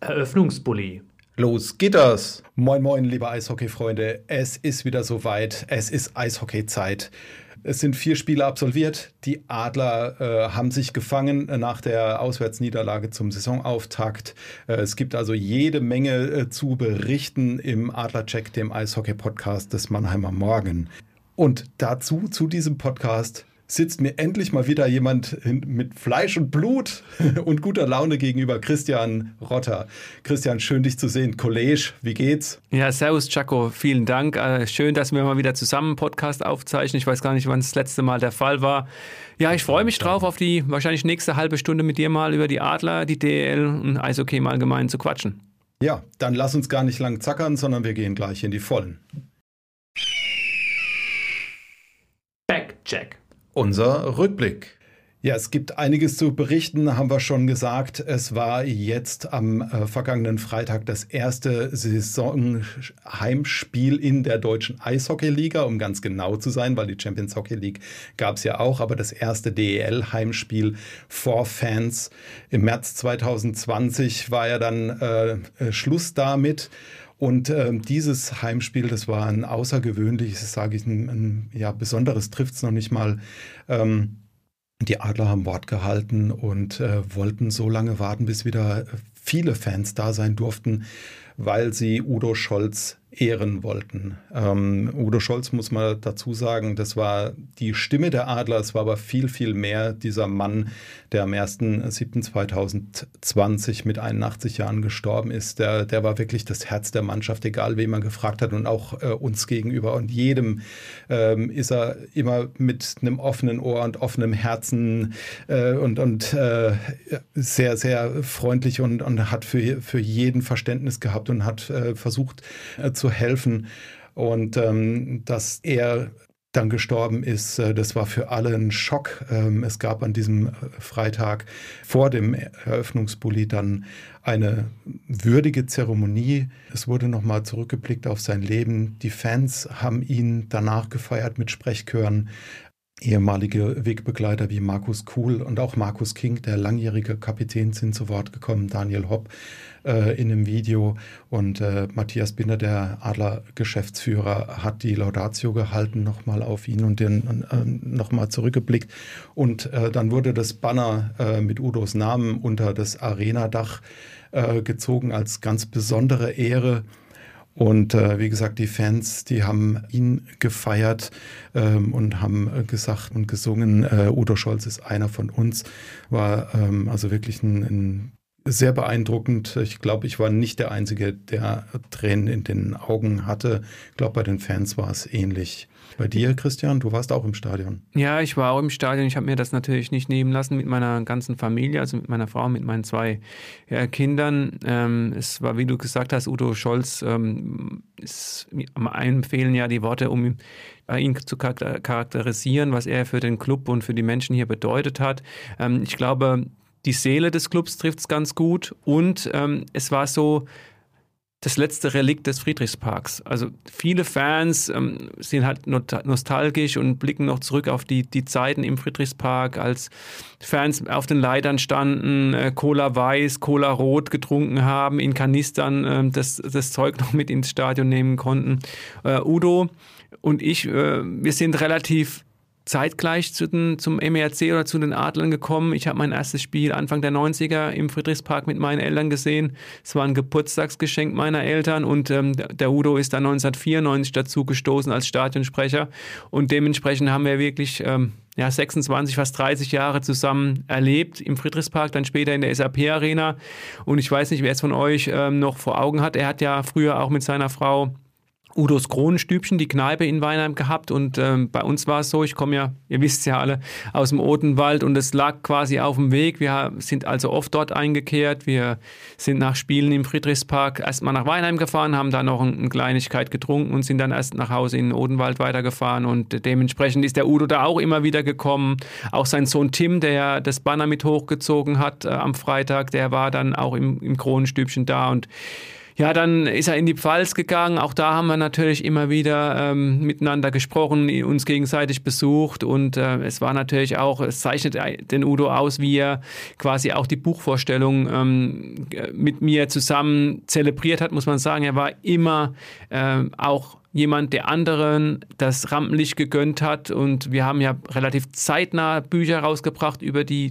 Eröffnungsbully. Los geht das! Moin, moin, liebe Eishockey-Freunde. Es ist wieder soweit. Es ist Eishockey-Zeit. Es sind vier Spiele absolviert. Die Adler äh, haben sich gefangen nach der Auswärtsniederlage zum Saisonauftakt. Äh, es gibt also jede Menge äh, zu berichten im Adlercheck, dem Eishockey-Podcast des Mannheimer Morgen. Und dazu, zu diesem Podcast, sitzt mir endlich mal wieder jemand mit Fleisch und Blut und guter Laune gegenüber, Christian Rotter. Christian, schön dich zu sehen. College, wie geht's? Ja, servus Chaco, vielen Dank. Äh, schön, dass wir mal wieder zusammen einen Podcast aufzeichnen. Ich weiß gar nicht, wann das letzte Mal der Fall war. Ja, ich freue mich drauf, auf die wahrscheinlich nächste halbe Stunde mit dir mal über die Adler, die DL und Eishockey im Allgemeinen zu quatschen. Ja, dann lass uns gar nicht lang zackern, sondern wir gehen gleich in die Vollen. Backcheck unser Rückblick. Ja, es gibt einiges zu berichten, haben wir schon gesagt. Es war jetzt am äh, vergangenen Freitag das erste Saisonheimspiel in der deutschen Eishockeyliga, um ganz genau zu sein, weil die Champions Hockey League gab es ja auch, aber das erste DEL-Heimspiel vor Fans. Im März 2020 war ja dann äh, Schluss damit. Und äh, dieses Heimspiel, das war ein außergewöhnliches, sage ich, ein, ein ja, besonderes trifft es noch nicht mal. Ähm, die Adler haben Wort gehalten und äh, wollten so lange warten, bis wieder viele Fans da sein durften, weil sie Udo Scholz ehren wollten. Ähm, Udo Scholz muss man dazu sagen, das war die Stimme der Adler, es war aber viel, viel mehr dieser Mann, der am 1.7.2020 mit 81 Jahren gestorben ist. Der, der war wirklich das Herz der Mannschaft, egal wen man gefragt hat und auch äh, uns gegenüber. Und jedem ähm, ist er immer mit einem offenen Ohr und offenem Herzen äh, und, und äh, sehr, sehr freundlich und, und hat für, für jeden Verständnis gehabt und hat äh, versucht äh, zu zu helfen. Und ähm, dass er dann gestorben ist, äh, das war für alle ein Schock. Ähm, es gab an diesem äh, Freitag vor dem Eröffnungsbully dann eine würdige Zeremonie. Es wurde nochmal zurückgeblickt auf sein Leben. Die Fans haben ihn danach gefeiert mit Sprechchören. Ehemalige Wegbegleiter wie Markus Kuhl und auch Markus King, der langjährige Kapitän, sind zu Wort gekommen. Daniel Hopp äh, in einem Video und äh, Matthias Binder, der Adler-Geschäftsführer, hat die Laudatio gehalten, nochmal auf ihn und den äh, nochmal zurückgeblickt. Und äh, dann wurde das Banner äh, mit Udos Namen unter das Arenadach äh, gezogen als ganz besondere Ehre. Und äh, wie gesagt, die Fans, die haben ihn gefeiert ähm, und haben äh, gesagt und gesungen, äh, Udo Scholz ist einer von uns. War ähm, also wirklich ein, ein sehr beeindruckend. Ich glaube, ich war nicht der Einzige, der Tränen in den Augen hatte. Ich glaube, bei den Fans war es ähnlich. Bei dir, Christian, du warst auch im Stadion. Ja, ich war auch im Stadion. Ich habe mir das natürlich nicht nehmen lassen mit meiner ganzen Familie, also mit meiner Frau, mit meinen zwei ja, Kindern. Ähm, es war, wie du gesagt hast, Udo Scholz ähm, ist am empfehlen ja die Worte, um ihn zu charakterisieren, was er für den Club und für die Menschen hier bedeutet hat. Ähm, ich glaube, die Seele des Clubs trifft es ganz gut und ähm, es war so das letzte Relikt des Friedrichsparks. Also viele Fans ähm, sind halt nostalgisch und blicken noch zurück auf die, die Zeiten im Friedrichspark, als Fans auf den Leitern standen, äh, Cola Weiß, Cola Rot getrunken haben, in Kanistern äh, das, das Zeug noch mit ins Stadion nehmen konnten. Äh, Udo und ich, äh, wir sind relativ zeitgleich zu den, zum MERC oder zu den Adlern gekommen. Ich habe mein erstes Spiel Anfang der 90er im Friedrichspark mit meinen Eltern gesehen. Es war ein Geburtstagsgeschenk meiner Eltern und ähm, der Udo ist dann 1994 dazu gestoßen als Stadionsprecher und dementsprechend haben wir wirklich ähm, ja, 26, fast 30 Jahre zusammen erlebt im Friedrichspark, dann später in der SAP-Arena. Und ich weiß nicht, wer es von euch ähm, noch vor Augen hat. Er hat ja früher auch mit seiner Frau Udos Kronenstübchen, die Kneipe in Weinheim gehabt und ähm, bei uns war es so, ich komme ja, ihr wisst ja alle, aus dem Odenwald und es lag quasi auf dem Weg. Wir sind also oft dort eingekehrt. Wir sind nach Spielen im Friedrichspark erstmal nach Weinheim gefahren, haben da noch eine Kleinigkeit getrunken und sind dann erst nach Hause in den Odenwald weitergefahren und dementsprechend ist der Udo da auch immer wieder gekommen. Auch sein Sohn Tim, der das Banner mit hochgezogen hat äh, am Freitag, der war dann auch im, im Kronenstübchen da und ja, dann ist er in die Pfalz gegangen. Auch da haben wir natürlich immer wieder ähm, miteinander gesprochen, uns gegenseitig besucht und äh, es war natürlich auch, es zeichnet den Udo aus, wie er quasi auch die Buchvorstellung ähm, mit mir zusammen zelebriert hat, muss man sagen. Er war immer äh, auch jemand, der anderen das Rampenlicht gegönnt hat. Und wir haben ja relativ zeitnah Bücher rausgebracht über die,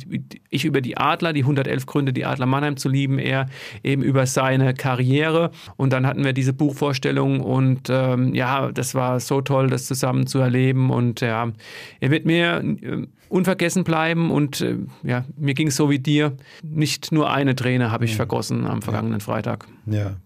ich über die Adler, die 111 Gründe, die Adler Mannheim zu lieben, er eben über seine Karriere. Und dann hatten wir diese Buchvorstellung und ähm, ja, das war so toll, das zusammen zu erleben. Und ja, er wird mir äh, unvergessen bleiben und äh, ja, mir ging es so wie dir. Nicht nur eine Träne habe ich vergossen am vergangenen Freitag. Ja.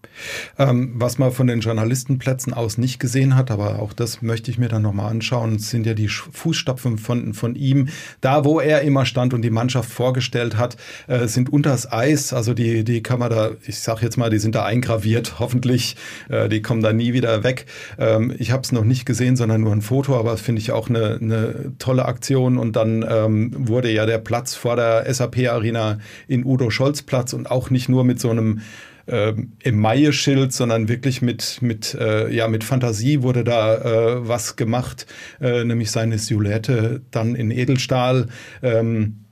Ähm, was man von den Journalistenplätzen aus nicht gesehen hat, aber auch das möchte ich mir dann nochmal anschauen, sind ja die Fußstapfen von, von ihm. Da, wo er immer stand und die Mannschaft vorgestellt hat, äh, sind unters Eis. Also die, die kann man da, ich sage jetzt mal, die sind da eingraviert, hoffentlich. Äh, die kommen da nie wieder weg. Ähm, ich habe es noch nicht gesehen, sondern nur ein Foto, aber das finde ich auch eine, eine tolle Aktion. Und dann ähm, wurde ja der Platz vor der SAP-Arena in Udo Scholz Platz und auch nicht nur mit so einem ähm, Emaille-Schild, sondern wirklich mit, mit, äh, ja, mit Fantasie wurde da äh, was gemacht, äh, nämlich seine Silhouette dann in Edelstahl. Ähm,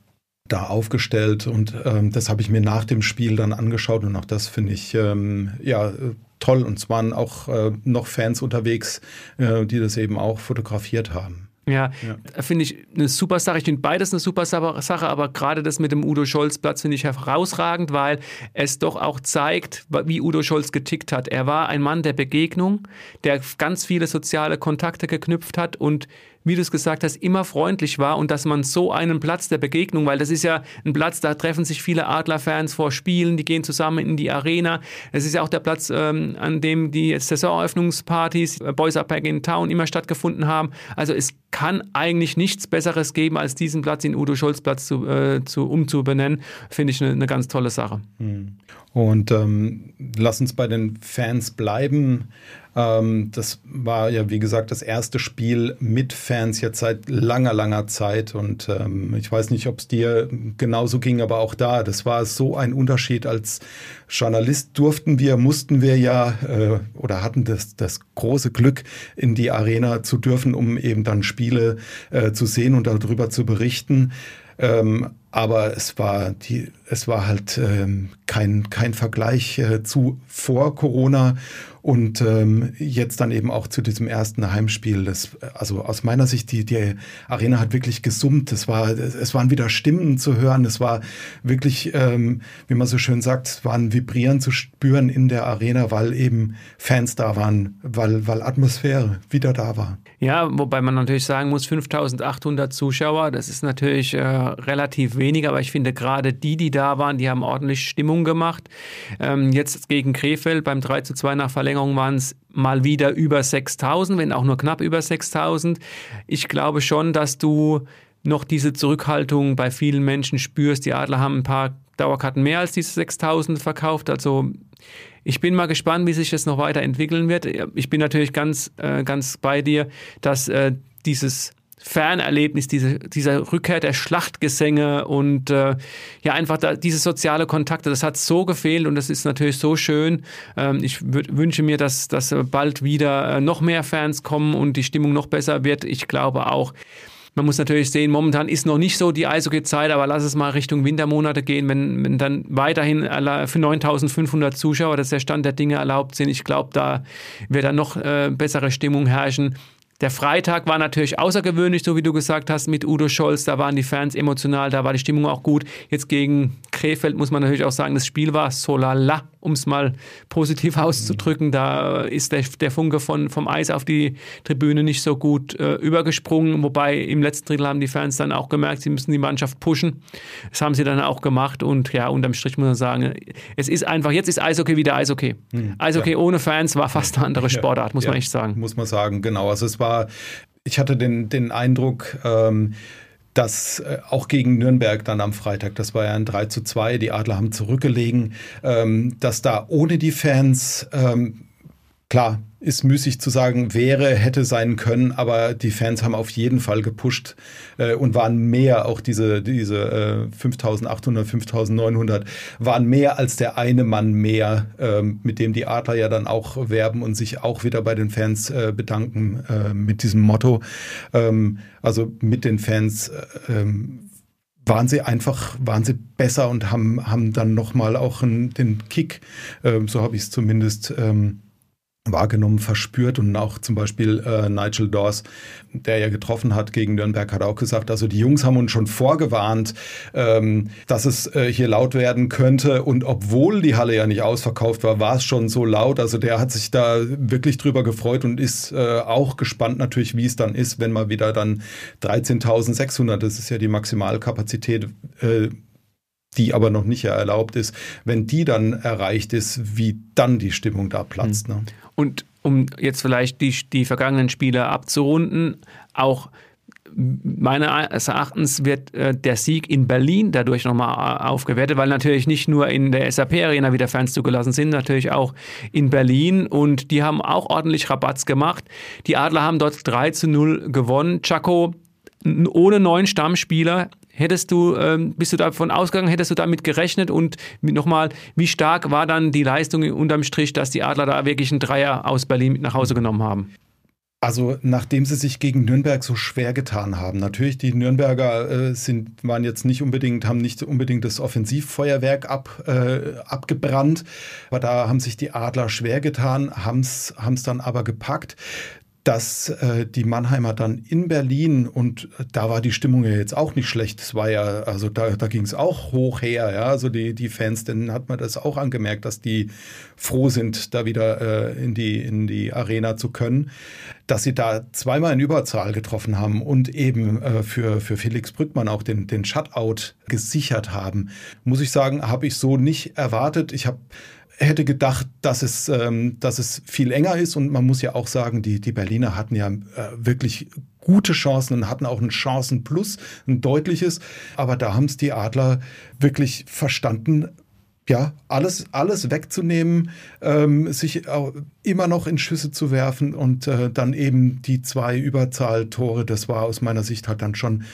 da aufgestellt und ähm, das habe ich mir nach dem Spiel dann angeschaut und auch das finde ich ähm, ja toll und es waren auch äh, noch Fans unterwegs, äh, die das eben auch fotografiert haben. Ja, ja. finde ich eine super Sache. Ich finde beides eine super Sache, aber gerade das mit dem Udo Scholz Platz finde ich herausragend, weil es doch auch zeigt, wie Udo Scholz getickt hat. Er war ein Mann der Begegnung, der ganz viele soziale Kontakte geknüpft hat und wie du es gesagt hast, immer freundlich war und dass man so einen Platz der Begegnung, weil das ist ja ein Platz, da treffen sich viele Adlerfans vor Spielen, die gehen zusammen in die Arena. Es ist ja auch der Platz, ähm, an dem die Saisoneröffnungspartys äh, Boys Up Back in Town immer stattgefunden haben. Also es kann eigentlich nichts Besseres geben, als diesen Platz in Udo Scholz Platz zu, äh, zu umzubenennen. Finde ich eine, eine, ganz tolle Sache. Hm. Und ähm, lass uns bei den Fans bleiben. Ähm, das war ja, wie gesagt, das erste Spiel mit Fans jetzt seit langer, langer Zeit. Und ähm, ich weiß nicht, ob es dir genauso ging, aber auch da, das war so ein Unterschied. Als Journalist durften wir, mussten wir ja äh, oder hatten das, das große Glück, in die Arena zu dürfen, um eben dann Spiele äh, zu sehen und darüber zu berichten. Ähm, aber es war die, es war halt ähm, kein, kein Vergleich äh, zu vor Corona und ähm, jetzt dann eben auch zu diesem ersten Heimspiel. Das, also aus meiner Sicht, die, die Arena hat wirklich gesummt. Es, war, es waren wieder Stimmen zu hören. Es war wirklich, ähm, wie man so schön sagt, es war ein Vibrieren zu spüren in der Arena, weil eben Fans da waren, weil, weil Atmosphäre wieder da war. Ja, wobei man natürlich sagen muss, 5800 Zuschauer, das ist natürlich äh, relativ wenig, aber ich finde gerade die, die da waren, die haben ordentlich Stimmung gemacht. Ähm, jetzt gegen Krefeld beim 3 zu 2 nach Verlängerung waren es mal wieder über 6000, wenn auch nur knapp über 6000. Ich glaube schon, dass du noch diese Zurückhaltung bei vielen Menschen spürst. Die Adler haben ein paar Dauerkarten mehr als diese 6000 verkauft. Also ich bin mal gespannt, wie sich das noch weiterentwickeln wird. Ich bin natürlich ganz, äh, ganz bei dir, dass äh, dieses Fernerlebnis, diese, dieser Rückkehr der Schlachtgesänge und äh, ja, einfach da, diese soziale Kontakte, das hat so gefehlt und das ist natürlich so schön. Ähm, ich wünsche mir, dass, dass bald wieder äh, noch mehr Fans kommen und die Stimmung noch besser wird. Ich glaube auch, man muss natürlich sehen, momentan ist noch nicht so die Eishockey-Zeit, aber lass es mal Richtung Wintermonate gehen, wenn, wenn dann weiterhin für 9500 Zuschauer, das der Stand der Dinge erlaubt sind. Ich glaube, da wird dann noch äh, bessere Stimmung herrschen. Der Freitag war natürlich außergewöhnlich, so wie du gesagt hast, mit Udo Scholz. Da waren die Fans emotional, da war die Stimmung auch gut. Jetzt gegen Krefeld muss man natürlich auch sagen, das Spiel war so lala, um es mal positiv auszudrücken. Da ist der, der Funke von, vom Eis auf die Tribüne nicht so gut äh, übergesprungen. Wobei im letzten Drittel haben die Fans dann auch gemerkt, sie müssen die Mannschaft pushen. Das haben sie dann auch gemacht. Und ja, unterm Strich muss man sagen, es ist einfach, jetzt ist Eishockey wieder Eishockey. Hm, Eishockey ja. ohne Fans war fast eine andere Sportart, muss ja, man echt sagen. Muss man sagen, genau. Also es war, ich hatte den, den Eindruck, ähm, dass äh, auch gegen Nürnberg dann am Freitag, das war ja ein 3 zu 2, die Adler haben zurückgelegen, ähm, dass da ohne die Fans, ähm, klar, ist müßig zu sagen, wäre, hätte sein können, aber die Fans haben auf jeden Fall gepusht äh, und waren mehr, auch diese, diese äh, 5800, 5900, waren mehr als der eine Mann mehr, ähm, mit dem die Adler ja dann auch werben und sich auch wieder bei den Fans äh, bedanken äh, mit diesem Motto. Ähm, also mit den Fans äh, ähm, waren sie einfach, waren sie besser und haben, haben dann nochmal auch einen, den Kick, äh, so habe ich es zumindest ähm, wahrgenommen, verspürt und auch zum Beispiel äh, Nigel Dawes, der ja getroffen hat gegen Nürnberg, hat auch gesagt, also die Jungs haben uns schon vorgewarnt, ähm, dass es äh, hier laut werden könnte und obwohl die Halle ja nicht ausverkauft war, war es schon so laut, also der hat sich da wirklich drüber gefreut und ist äh, auch gespannt natürlich, wie es dann ist, wenn mal wieder dann 13.600, das ist ja die Maximalkapazität, äh, die aber noch nicht erlaubt ist, wenn die dann erreicht ist, wie dann die Stimmung da platzt. Mhm. Ne? Und um jetzt vielleicht die, die vergangenen Spiele abzurunden, auch meines Erachtens wird äh, der Sieg in Berlin dadurch nochmal äh, aufgewertet, weil natürlich nicht nur in der SAP-Arena wieder Fans zugelassen sind, natürlich auch in Berlin und die haben auch ordentlich Rabatz gemacht. Die Adler haben dort 3 zu 0 gewonnen. Chaco ohne neuen Stammspieler Hättest du, ähm, bist du davon ausgegangen, hättest du damit gerechnet? Und nochmal, wie stark war dann die Leistung unterm Strich, dass die Adler da wirklich einen Dreier aus Berlin mit nach Hause genommen haben? Also nachdem sie sich gegen Nürnberg so schwer getan haben, natürlich die Nürnberger äh, sind, waren jetzt nicht unbedingt, haben nicht unbedingt das Offensivfeuerwerk ab, äh, abgebrannt, aber da haben sich die Adler schwer getan, haben es dann aber gepackt dass äh, die Mannheimer dann in Berlin und da war die Stimmung ja jetzt auch nicht schlecht. Es war ja, also da, da ging es auch hoch her, ja. Also die, die Fans, denen hat man das auch angemerkt, dass die froh sind, da wieder äh, in, die, in die Arena zu können. Dass sie da zweimal in Überzahl getroffen haben und eben äh, für, für Felix Brückmann auch den, den Shutout gesichert haben, muss ich sagen, habe ich so nicht erwartet. Ich habe hätte gedacht, dass es, ähm, dass es viel enger ist. Und man muss ja auch sagen, die, die Berliner hatten ja äh, wirklich gute Chancen und hatten auch ein Chancenplus, ein deutliches. Aber da haben es die Adler wirklich verstanden, ja, alles, alles wegzunehmen, ähm, sich immer noch in Schüsse zu werfen und äh, dann eben die zwei Überzahltore, das war aus meiner Sicht halt dann schon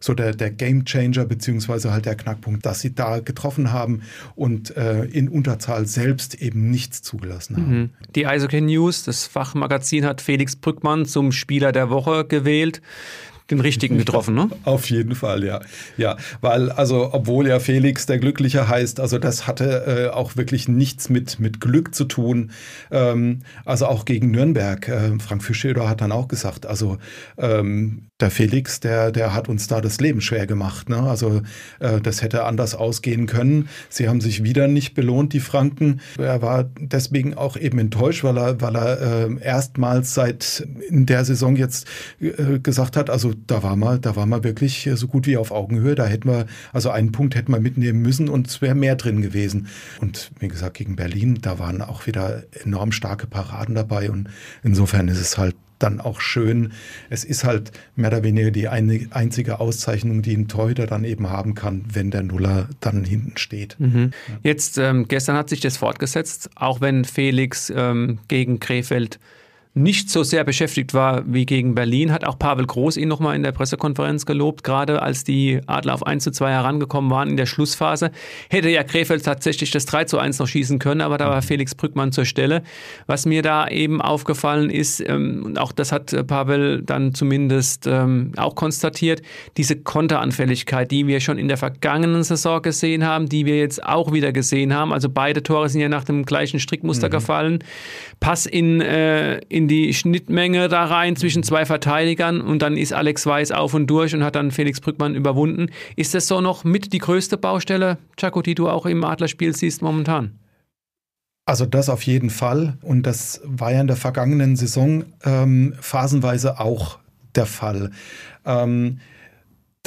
so der, der Game Changer, beziehungsweise halt der Knackpunkt, dass sie da getroffen haben und äh, in Unterzahl selbst eben nichts zugelassen haben. Mhm. Die Eishockey News, das Fachmagazin, hat Felix Brückmann zum Spieler der Woche gewählt den richtigen getroffen, ne? Auf jeden Fall, ja. Ja, weil, also, obwohl ja Felix der Glückliche heißt, also das hatte äh, auch wirklich nichts mit, mit Glück zu tun. Ähm, also auch gegen Nürnberg. Äh, Frank Fischeder hat dann auch gesagt, also ähm, der Felix, der, der hat uns da das Leben schwer gemacht. Ne? Also äh, das hätte anders ausgehen können. Sie haben sich wieder nicht belohnt, die Franken. Er war deswegen auch eben enttäuscht, weil er, weil er äh, erstmals seit in der Saison jetzt äh, gesagt hat, also da war man, da war man wirklich so gut wie auf Augenhöhe. Da hätten wir, also einen Punkt hätten wir mitnehmen müssen und es wäre mehr drin gewesen. Und wie gesagt, gegen Berlin, da waren auch wieder enorm starke Paraden dabei und insofern ist es halt dann auch schön. Es ist halt mehr oder weniger die eine, einzige Auszeichnung, die ein Torhüter dann eben haben kann, wenn der Nuller dann hinten steht. Mhm. Jetzt, ähm, gestern hat sich das fortgesetzt, auch wenn Felix ähm, gegen Krefeld nicht so sehr beschäftigt war wie gegen Berlin, hat auch Pavel Groß ihn nochmal in der Pressekonferenz gelobt, gerade als die Adler auf 1 zu 2 herangekommen waren in der Schlussphase. Hätte ja Krefeld tatsächlich das 3 zu 1 noch schießen können, aber da war Felix Brückmann zur Stelle. Was mir da eben aufgefallen ist, ähm, und auch das hat Pavel dann zumindest ähm, auch konstatiert, diese Konteranfälligkeit, die wir schon in der vergangenen Saison gesehen haben, die wir jetzt auch wieder gesehen haben. Also beide Tore sind ja nach dem gleichen Strickmuster mhm. gefallen. Pass in, äh, in in die Schnittmenge da rein zwischen zwei Verteidigern und dann ist Alex Weiß auf und durch und hat dann Felix Brückmann überwunden. Ist das so noch mit die größte Baustelle, Chaco, die du auch im Adlerspiel siehst momentan? Also das auf jeden Fall. Und das war ja in der vergangenen Saison ähm, phasenweise auch der Fall. Ähm,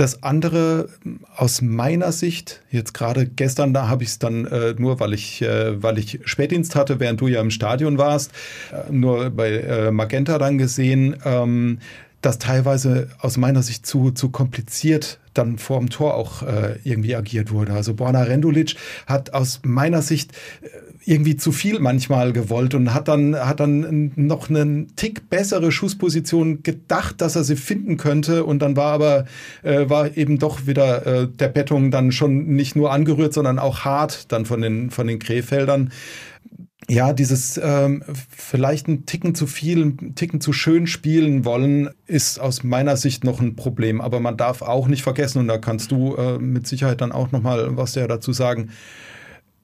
das andere aus meiner Sicht, jetzt gerade gestern, da habe ich es dann äh, nur, weil ich, äh, weil ich Spätdienst hatte, während du ja im Stadion warst, äh, nur bei äh, Magenta dann gesehen, ähm, dass teilweise aus meiner Sicht zu, zu kompliziert dann vorm Tor auch äh, irgendwie agiert wurde. Also Borna Rendulic hat aus meiner Sicht äh, irgendwie zu viel manchmal gewollt und hat dann, hat dann noch einen Tick bessere Schussposition gedacht, dass er sie finden könnte. Und dann war aber, äh, war eben doch wieder äh, der Bettung dann schon nicht nur angerührt, sondern auch hart dann von den, von den Krefeldern. Ja, dieses ähm, vielleicht ein Ticken zu viel, ein Ticken zu schön spielen wollen, ist aus meiner Sicht noch ein Problem. Aber man darf auch nicht vergessen, und da kannst du äh, mit Sicherheit dann auch nochmal was ja dazu sagen,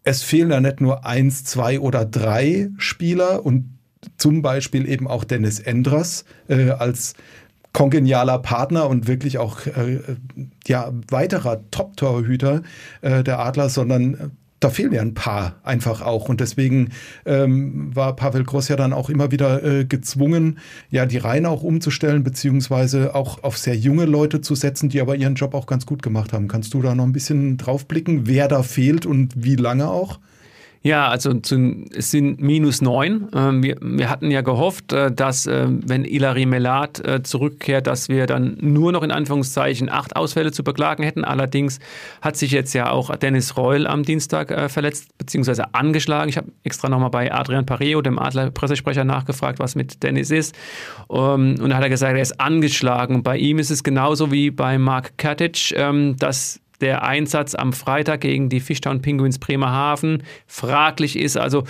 es fehlen ja nicht nur eins, zwei oder drei Spieler und zum Beispiel eben auch Dennis Endras äh, als kongenialer Partner und wirklich auch äh, ja, weiterer Top-Torhüter äh, der Adler, sondern da fehlen ja ein paar einfach auch. Und deswegen ähm, war Pavel Gross ja dann auch immer wieder äh, gezwungen, ja, die Reihen auch umzustellen, beziehungsweise auch auf sehr junge Leute zu setzen, die aber ihren Job auch ganz gut gemacht haben. Kannst du da noch ein bisschen drauf blicken, wer da fehlt und wie lange auch? Ja, also zu, es sind minus neun. Ähm, wir, wir, hatten ja gehofft, äh, dass, äh, wenn Ilari Melat äh, zurückkehrt, dass wir dann nur noch in Anführungszeichen acht Ausfälle zu beklagen hätten. Allerdings hat sich jetzt ja auch Dennis Reul am Dienstag verletzt bzw. angeschlagen. Ich habe extra nochmal bei Adrian Pareo, dem Adler-Pressesprecher, nachgefragt, was mit Dennis ist. Ähm, und da hat er gesagt, er ist angeschlagen. Bei ihm ist es genauso wie bei Mark Katic, ähm, dass der Einsatz am Freitag gegen die Fishtown Penguins Bremerhaven fraglich ist. Also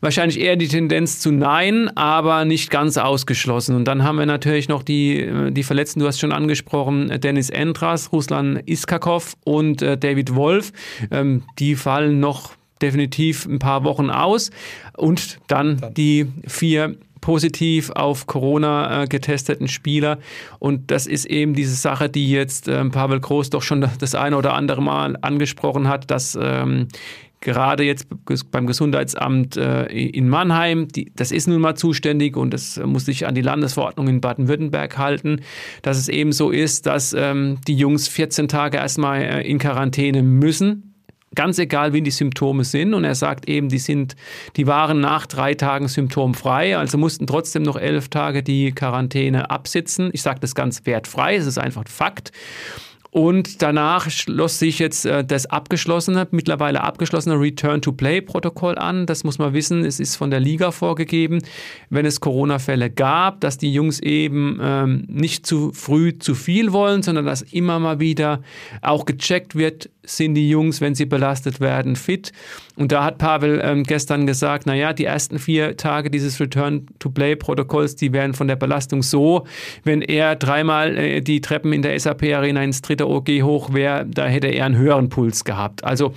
wahrscheinlich eher die Tendenz zu Nein, aber nicht ganz ausgeschlossen. Und dann haben wir natürlich noch die, äh, die Verletzten, du hast schon angesprochen, Dennis Endras, Ruslan Iskakov und äh, David Wolf. Ähm, die fallen noch definitiv ein paar Wochen aus. Und dann die vier positiv auf Corona äh, getesteten Spieler. Und das ist eben diese Sache, die jetzt ähm, Pavel Groß doch schon das eine oder andere Mal angesprochen hat, dass ähm, gerade jetzt beim Gesundheitsamt äh, in Mannheim, die, das ist nun mal zuständig und das muss sich an die Landesverordnung in Baden-Württemberg halten, dass es eben so ist, dass ähm, die Jungs 14 Tage erstmal äh, in Quarantäne müssen Ganz egal, wie die Symptome sind. Und er sagt eben, die sind, die waren nach drei Tagen symptomfrei, also mussten trotzdem noch elf Tage die Quarantäne absitzen. Ich sage das ganz wertfrei, es ist einfach Fakt. Und danach schloss sich jetzt äh, das abgeschlossene, mittlerweile abgeschlossene Return-to-Play-Protokoll an. Das muss man wissen, es ist von der Liga vorgegeben, wenn es Corona-Fälle gab, dass die Jungs eben ähm, nicht zu früh zu viel wollen, sondern dass immer mal wieder auch gecheckt wird, sind die Jungs, wenn sie belastet werden, fit. Und da hat Pavel ähm, gestern gesagt, naja, die ersten vier Tage dieses Return-to-Play-Protokolls, die wären von der Belastung so, wenn er dreimal äh, die Treppen in der SAP-Arena ins dritte OG hoch wäre, da hätte er einen höheren Puls gehabt. Also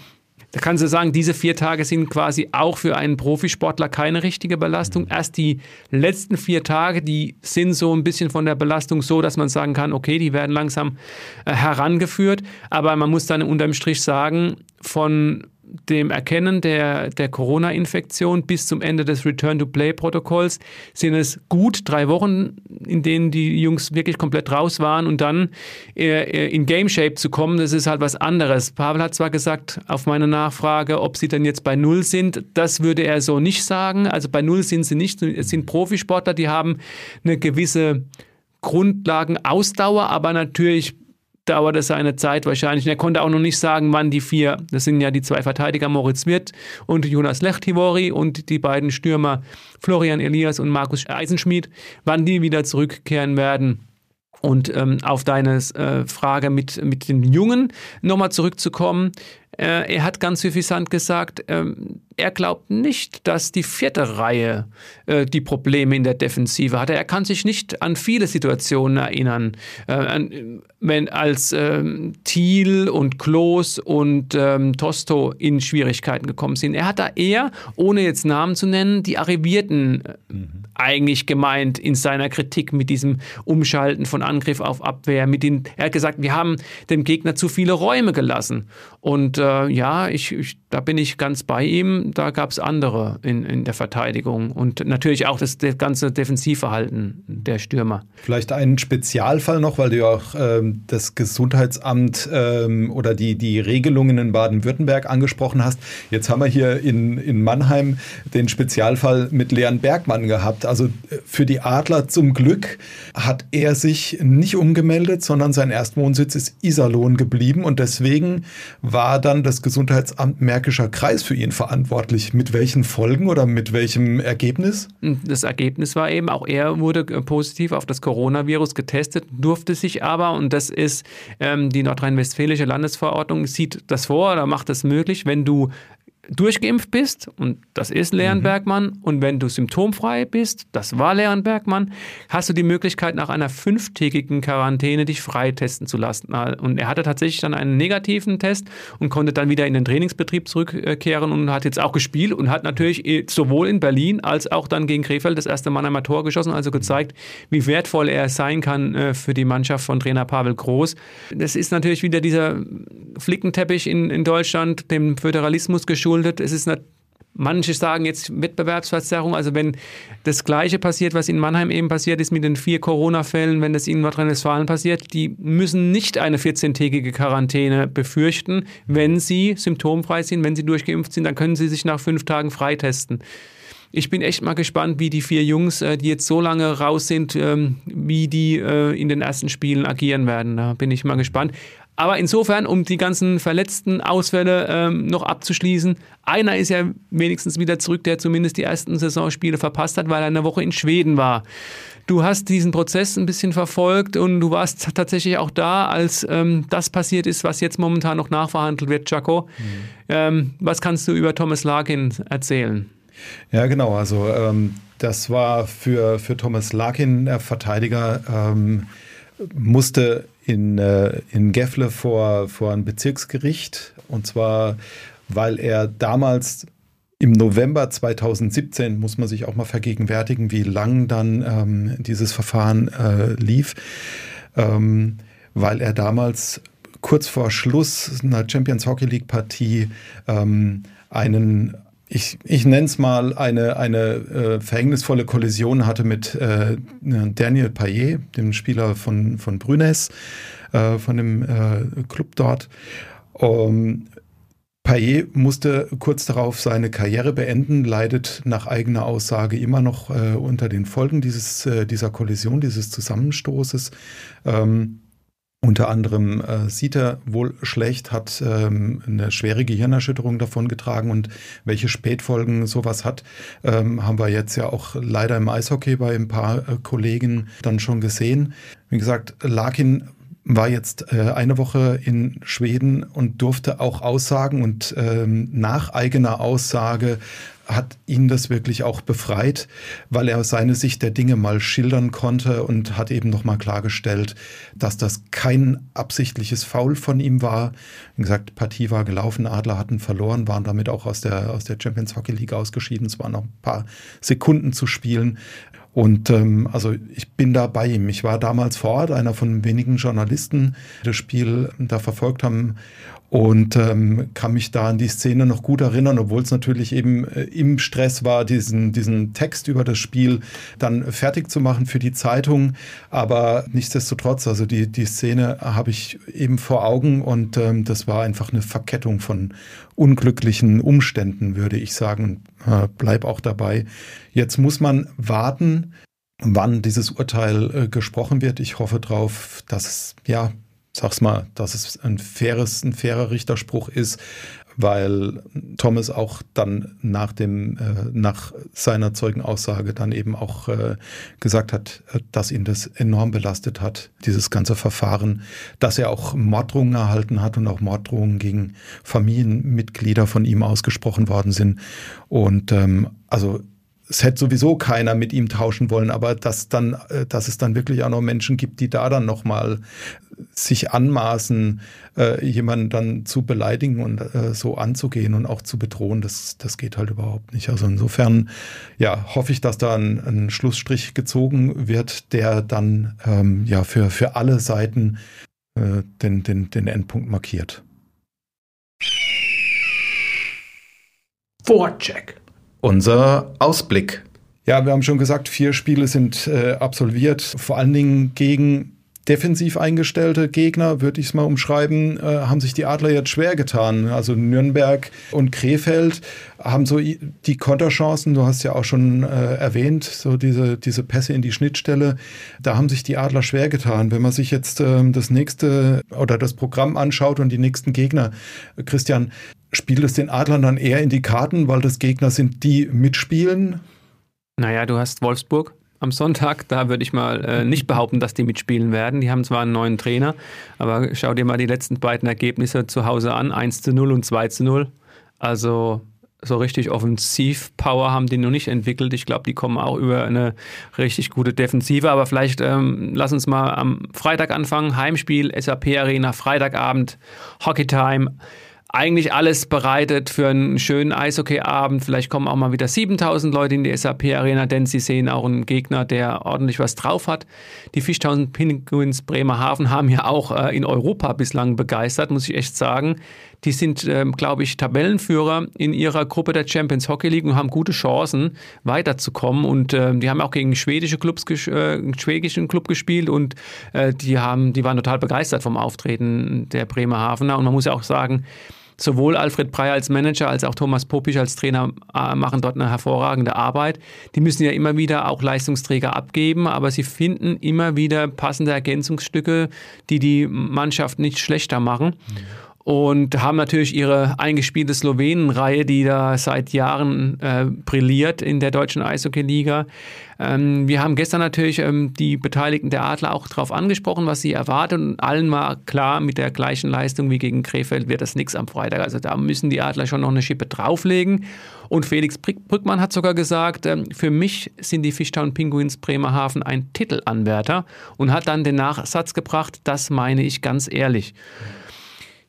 da kannst du sagen, diese vier Tage sind quasi auch für einen Profisportler keine richtige Belastung. Mhm. Erst die letzten vier Tage, die sind so ein bisschen von der Belastung so, dass man sagen kann, okay, die werden langsam äh, herangeführt. Aber man muss dann unterm Strich sagen, von dem Erkennen der, der Corona-Infektion bis zum Ende des Return-to-Play-Protokolls sind es gut drei Wochen, in denen die Jungs wirklich komplett raus waren und dann äh, in Game-Shape zu kommen, das ist halt was anderes. Pavel hat zwar gesagt, auf meine Nachfrage, ob sie denn jetzt bei Null sind, das würde er so nicht sagen. Also bei Null sind sie nicht, es sind Profisportler, die haben eine gewisse Grundlagenausdauer, aber natürlich dauert es seine Zeit wahrscheinlich. Und er konnte auch noch nicht sagen, wann die vier, das sind ja die zwei Verteidiger, Moritz Wirth und Jonas Lechtivori und die beiden Stürmer Florian Elias und Markus Eisenschmidt, wann die wieder zurückkehren werden. Und ähm, auf deine äh, Frage mit, mit den Jungen nochmal zurückzukommen. Äh, er hat ganz suffisant gesagt, ähm, er glaubt nicht, dass die vierte Reihe äh, die Probleme in der Defensive hatte. Er kann sich nicht an viele Situationen erinnern, äh, wenn als ähm, Thiel und Klos und ähm, Tosto in Schwierigkeiten gekommen sind. Er hat da eher, ohne jetzt Namen zu nennen, die Arrivierten mhm. eigentlich gemeint in seiner Kritik mit diesem Umschalten von Angriff auf Abwehr. Mit den, er hat gesagt, wir haben dem Gegner zu viele Räume gelassen. Und äh, ja, ich, ich, da bin ich ganz bei ihm da gab es andere in, in der Verteidigung und natürlich auch das, das ganze Defensivverhalten der Stürmer. Vielleicht einen Spezialfall noch, weil du ja auch ähm, das Gesundheitsamt ähm, oder die, die Regelungen in Baden-Württemberg angesprochen hast. Jetzt haben wir hier in, in Mannheim den Spezialfall mit Leon Bergmann gehabt. Also äh, für die Adler zum Glück hat er sich nicht umgemeldet, sondern sein Erstwohnsitz ist Iserlohn geblieben und deswegen war dann das Gesundheitsamt Märkischer Kreis für ihn verantwortlich. Mit welchen Folgen oder mit welchem Ergebnis? Das Ergebnis war eben, auch er wurde äh, positiv auf das Coronavirus getestet, durfte sich aber, und das ist ähm, die nordrhein-westfälische Landesverordnung, sieht das vor oder macht es möglich, wenn du durchgeimpft bist, und das ist Leon mhm. Bergmann, und wenn du symptomfrei bist, das war Leon Bergmann, hast du die Möglichkeit, nach einer fünftägigen Quarantäne dich freitesten zu lassen. Und er hatte tatsächlich dann einen negativen Test und konnte dann wieder in den Trainingsbetrieb zurückkehren und hat jetzt auch gespielt und hat natürlich äh, sowohl in Berlin als auch dann gegen Krefeld das erste Mal einmal Tor geschossen, also gezeigt, wie wertvoll er sein kann äh, für die Mannschaft von Trainer Pavel Groß. Das ist natürlich wieder dieser Flickenteppich in, in Deutschland, dem Föderalismus geschuldet geschuldet. Es ist nicht, manche sagen jetzt Wettbewerbsverzerrung. Also wenn das Gleiche passiert, was in Mannheim eben passiert ist mit den vier Corona-Fällen, wenn das in Nordrhein-Westfalen passiert, die müssen nicht eine 14-tägige Quarantäne befürchten. Wenn sie symptomfrei sind, wenn sie durchgeimpft sind, dann können sie sich nach fünf Tagen freitesten. Ich bin echt mal gespannt, wie die vier Jungs, äh, die jetzt so lange raus sind, ähm, wie die äh, in den ersten Spielen agieren werden. Da bin ich mal gespannt. Aber insofern, um die ganzen verletzten Ausfälle ähm, noch abzuschließen, einer ist ja wenigstens wieder zurück, der zumindest die ersten Saisonspiele verpasst hat, weil er eine Woche in Schweden war. Du hast diesen Prozess ein bisschen verfolgt und du warst tatsächlich auch da, als ähm, das passiert ist, was jetzt momentan noch nachverhandelt wird, Jaco. Mhm. Ähm, was kannst du über Thomas Larkin erzählen? Ja, genau. Also ähm, das war für, für Thomas Larkin, der Verteidiger, ähm, musste in, äh, in Gefle vor, vor ein Bezirksgericht. Und zwar, weil er damals im November 2017, muss man sich auch mal vergegenwärtigen, wie lang dann ähm, dieses Verfahren äh, lief, ähm, weil er damals kurz vor Schluss einer Champions Hockey League Partie ähm, einen ich, ich nenne es mal eine, eine äh, verhängnisvolle Kollision hatte mit äh, Daniel Payet, dem Spieler von, von Brünes, äh, von dem äh, Club dort. Um, Payet musste kurz darauf seine Karriere beenden, leidet nach eigener Aussage immer noch äh, unter den Folgen dieses, äh, dieser Kollision, dieses Zusammenstoßes. Ähm, unter anderem äh, sieht er wohl schlecht, hat ähm, eine schwere Gehirnerschütterung davon getragen und welche Spätfolgen sowas hat, ähm, haben wir jetzt ja auch leider im Eishockey bei ein paar äh, Kollegen dann schon gesehen. Wie gesagt, Larkin war jetzt äh, eine Woche in Schweden und durfte auch aussagen und ähm, nach eigener Aussage hat ihn das wirklich auch befreit, weil er seine Sicht der Dinge mal schildern konnte und hat eben nochmal klargestellt, dass das kein absichtliches Foul von ihm war. Wie gesagt, Partie war gelaufen, Adler hatten verloren, waren damit auch aus der, aus der Champions Hockey League ausgeschieden. Es waren noch ein paar Sekunden zu spielen. Und ähm, also ich bin da bei ihm. Ich war damals vor Ort, einer von wenigen Journalisten, die das Spiel da verfolgt haben und ähm, kann mich da an die Szene noch gut erinnern, obwohl es natürlich eben äh, im Stress war, diesen, diesen Text über das Spiel dann fertig zu machen für die Zeitung. Aber nichtsdestotrotz, also die, die Szene habe ich eben vor Augen und ähm, das war einfach eine Verkettung von unglücklichen Umständen, würde ich sagen. Äh, bleib auch dabei. Jetzt muss man warten, wann dieses Urteil äh, gesprochen wird. Ich hoffe darauf, dass ja sag's mal, dass es ein faires, ein fairer Richterspruch ist, weil Thomas auch dann nach dem, äh, nach seiner Zeugenaussage dann eben auch äh, gesagt hat, äh, dass ihn das enorm belastet hat, dieses ganze Verfahren, dass er auch Morddrohungen erhalten hat und auch Morddrohungen gegen Familienmitglieder von ihm ausgesprochen worden sind. Und ähm, also es hätte sowieso keiner mit ihm tauschen wollen, aber dass dann, äh, dass es dann wirklich auch noch Menschen gibt, die da dann nochmal sich anmaßen, äh, jemanden dann zu beleidigen und äh, so anzugehen und auch zu bedrohen, das, das geht halt überhaupt nicht. Also insofern, ja, hoffe ich, dass da ein, ein Schlussstrich gezogen wird, der dann ähm, ja für, für alle Seiten äh, den, den, den Endpunkt markiert. Vorcheck unser Ausblick. Ja, wir haben schon gesagt, vier Spiele sind äh, absolviert, vor allen Dingen gegen defensiv eingestellte Gegner, würde ich es mal umschreiben, äh, haben sich die Adler jetzt schwer getan. Also Nürnberg und Krefeld haben so die Konterchancen, du hast ja auch schon äh, erwähnt, so diese, diese Pässe in die Schnittstelle, da haben sich die Adler schwer getan. Wenn man sich jetzt äh, das nächste oder das Programm anschaut und die nächsten Gegner, Christian, spielt es den Adlern dann eher in die Karten, weil das Gegner sind, die mitspielen? Naja, du hast Wolfsburg am Sonntag. Da würde ich mal äh, nicht behaupten, dass die mitspielen werden. Die haben zwar einen neuen Trainer, aber schau dir mal die letzten beiden Ergebnisse zu Hause an: 1 zu 0 und 2 zu 0. Also so richtig Offensiv-Power haben die noch nicht entwickelt. Ich glaube, die kommen auch über eine richtig gute Defensive. Aber vielleicht ähm, lass uns mal am Freitag anfangen. Heimspiel, SAP Arena, Freitagabend, Hockey Time eigentlich alles bereitet für einen schönen Eishockey-Abend. Vielleicht kommen auch mal wieder 7000 Leute in die SAP-Arena, denn sie sehen auch einen Gegner, der ordentlich was drauf hat. Die Fischtausend Penguins Bremerhaven haben ja auch äh, in Europa bislang begeistert, muss ich echt sagen. Die sind, ähm, glaube ich, Tabellenführer in ihrer Gruppe der Champions Hockey League und haben gute Chancen, weiterzukommen. Und äh, die haben auch gegen schwedische Clubs, äh, einen schwedischen Club gespielt und äh, die haben, die waren total begeistert vom Auftreten der Bremerhavener. Und man muss ja auch sagen, Sowohl Alfred Breyer als Manager als auch Thomas Popisch als Trainer äh, machen dort eine hervorragende Arbeit. Die müssen ja immer wieder auch Leistungsträger abgeben, aber sie finden immer wieder passende Ergänzungsstücke, die die Mannschaft nicht schlechter machen. Mhm und haben natürlich ihre eingespielte Slowenen-Reihe, die da seit Jahren äh, brilliert in der deutschen Eishockey-Liga. Ähm, wir haben gestern natürlich ähm, die Beteiligten der Adler auch darauf angesprochen, was sie erwarten und allen mal klar, mit der gleichen Leistung wie gegen Krefeld wird das nichts am Freitag. Also da müssen die Adler schon noch eine Schippe drauflegen. Und Felix Brückmann hat sogar gesagt, ähm, für mich sind die Fishtown Penguins Bremerhaven ein Titelanwärter und hat dann den Nachsatz gebracht, das meine ich ganz ehrlich.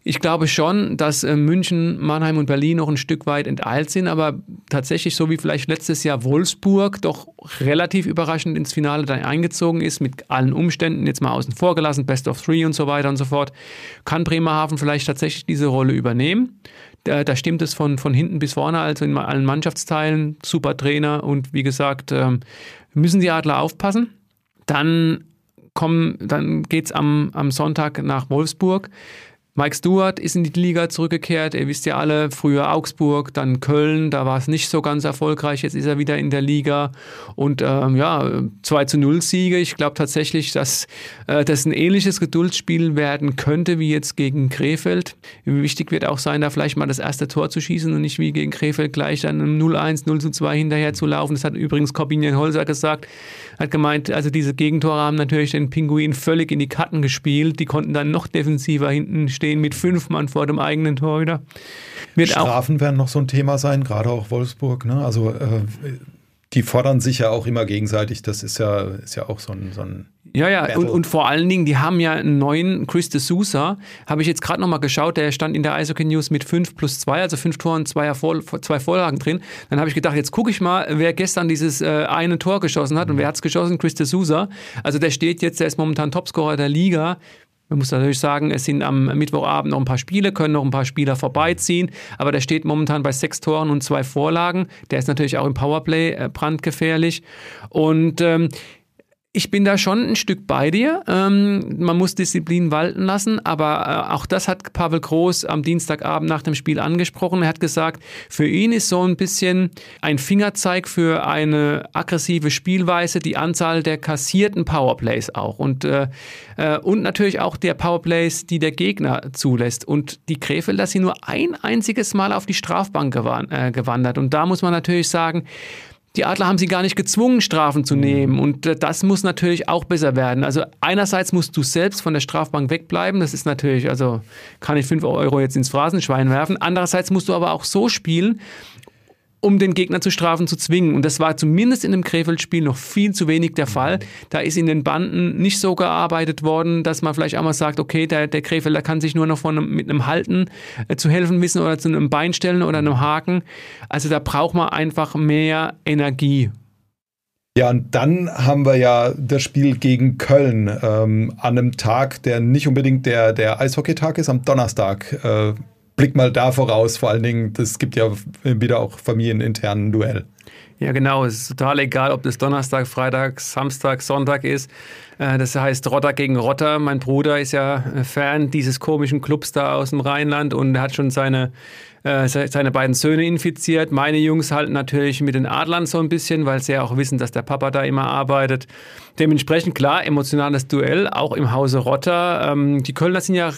Ich glaube schon, dass äh, München, Mannheim und Berlin noch ein Stück weit enteilt sind, aber tatsächlich, so wie vielleicht letztes Jahr Wolfsburg, doch relativ überraschend ins Finale dann eingezogen ist, mit allen Umständen jetzt mal außen vor gelassen, Best of Three und so weiter und so fort, kann Bremerhaven vielleicht tatsächlich diese Rolle übernehmen. Da, da stimmt es von, von hinten bis vorne, also in allen Mannschaftsteilen, super Trainer und wie gesagt, ähm, müssen die Adler aufpassen. Dann dann geht's am, am Sonntag nach Wolfsburg. Mike Stewart ist in die Liga zurückgekehrt. Ihr wisst ja alle, früher Augsburg, dann Köln, da war es nicht so ganz erfolgreich. Jetzt ist er wieder in der Liga. Und ähm, ja, 2 zu 0 Siege. Ich glaube tatsächlich, dass äh, das ein ähnliches Geduldsspiel werden könnte wie jetzt gegen Krefeld. Wichtig wird auch sein, da vielleicht mal das erste Tor zu schießen und nicht wie gegen Krefeld gleich dann 0-1, 0 zu 2 hinterher zu laufen. Das hat übrigens Corbinian Holzer gesagt. Hat gemeint, also diese Gegentore haben natürlich den Pinguin völlig in die Karten gespielt. Die konnten dann noch defensiver hinten stehen stehen mit fünf Mann vor dem eigenen Tor wieder. Wird Strafen werden noch so ein Thema sein, gerade auch Wolfsburg. Ne? Also äh, die fordern sich ja auch immer gegenseitig. Das ist ja, ist ja auch so ein, so ein ja, ja, und, und, vor allen Dingen, die haben ja einen neuen Chris de Sousa, habe ich jetzt gerade nochmal geschaut, der stand in der Eishockey News mit 5 plus 2, also 5 Toren, zwei, zwei Vorlagen drin. Dann habe ich gedacht, jetzt gucke ich mal, wer gestern dieses äh, eine Tor geschossen hat und wer hat es geschossen? Chris de Sousa. Also der steht jetzt, der ist momentan Topscorer der Liga man muss natürlich sagen, es sind am Mittwochabend noch ein paar Spiele, können noch ein paar Spieler vorbeiziehen, aber der steht momentan bei sechs Toren und zwei Vorlagen. Der ist natürlich auch im Powerplay äh, brandgefährlich. Und ähm, ich bin da schon ein Stück bei dir. Ähm, man muss Disziplin walten lassen, aber äh, auch das hat Pavel Groß am Dienstagabend nach dem Spiel angesprochen. Er hat gesagt, für ihn ist so ein bisschen ein Fingerzeig für eine aggressive Spielweise die Anzahl der kassierten Powerplays auch und, äh, äh, und natürlich auch der Powerplays, die der Gegner zulässt. Und die Krefelder sind nur ein einziges Mal auf die Strafbank äh, gewandert. Und da muss man natürlich sagen, die Adler haben sie gar nicht gezwungen, Strafen zu nehmen. Mhm. Und äh, das muss natürlich auch besser werden. Also einerseits musst du selbst von der Strafbank wegbleiben. Das ist natürlich, also kann ich 5 Euro jetzt ins Phrasenschwein werfen. Andererseits musst du aber auch so spielen, um den Gegner zu strafen, zu zwingen. Und das war zumindest in dem Krefeld-Spiel noch viel zu wenig der Fall. Da ist in den Banden nicht so gearbeitet worden, dass man vielleicht einmal sagt, okay, der, der Krefelder kann sich nur noch von einem, mit einem Halten äh, zu helfen wissen oder zu einem Bein stellen oder einem Haken. Also da braucht man einfach mehr Energie. Ja, und dann haben wir ja das Spiel gegen Köln ähm, an einem Tag, der nicht unbedingt der, der Eishockeytag ist, am Donnerstag. Äh, blick mal da voraus, vor allen Dingen, das gibt ja wieder auch familieninternen Duell. Ja, genau. Es ist total egal, ob das Donnerstag, Freitag, Samstag, Sonntag ist. Äh, das heißt Rotter gegen Rotter. Mein Bruder ist ja Fan dieses komischen Clubs da aus dem Rheinland und hat schon seine, äh, seine beiden Söhne infiziert. Meine Jungs halten natürlich mit den Adlern so ein bisschen, weil sie ja auch wissen, dass der Papa da immer arbeitet. Dementsprechend klar, emotionales Duell, auch im Hause Rotter. Ähm, die Kölner sind ja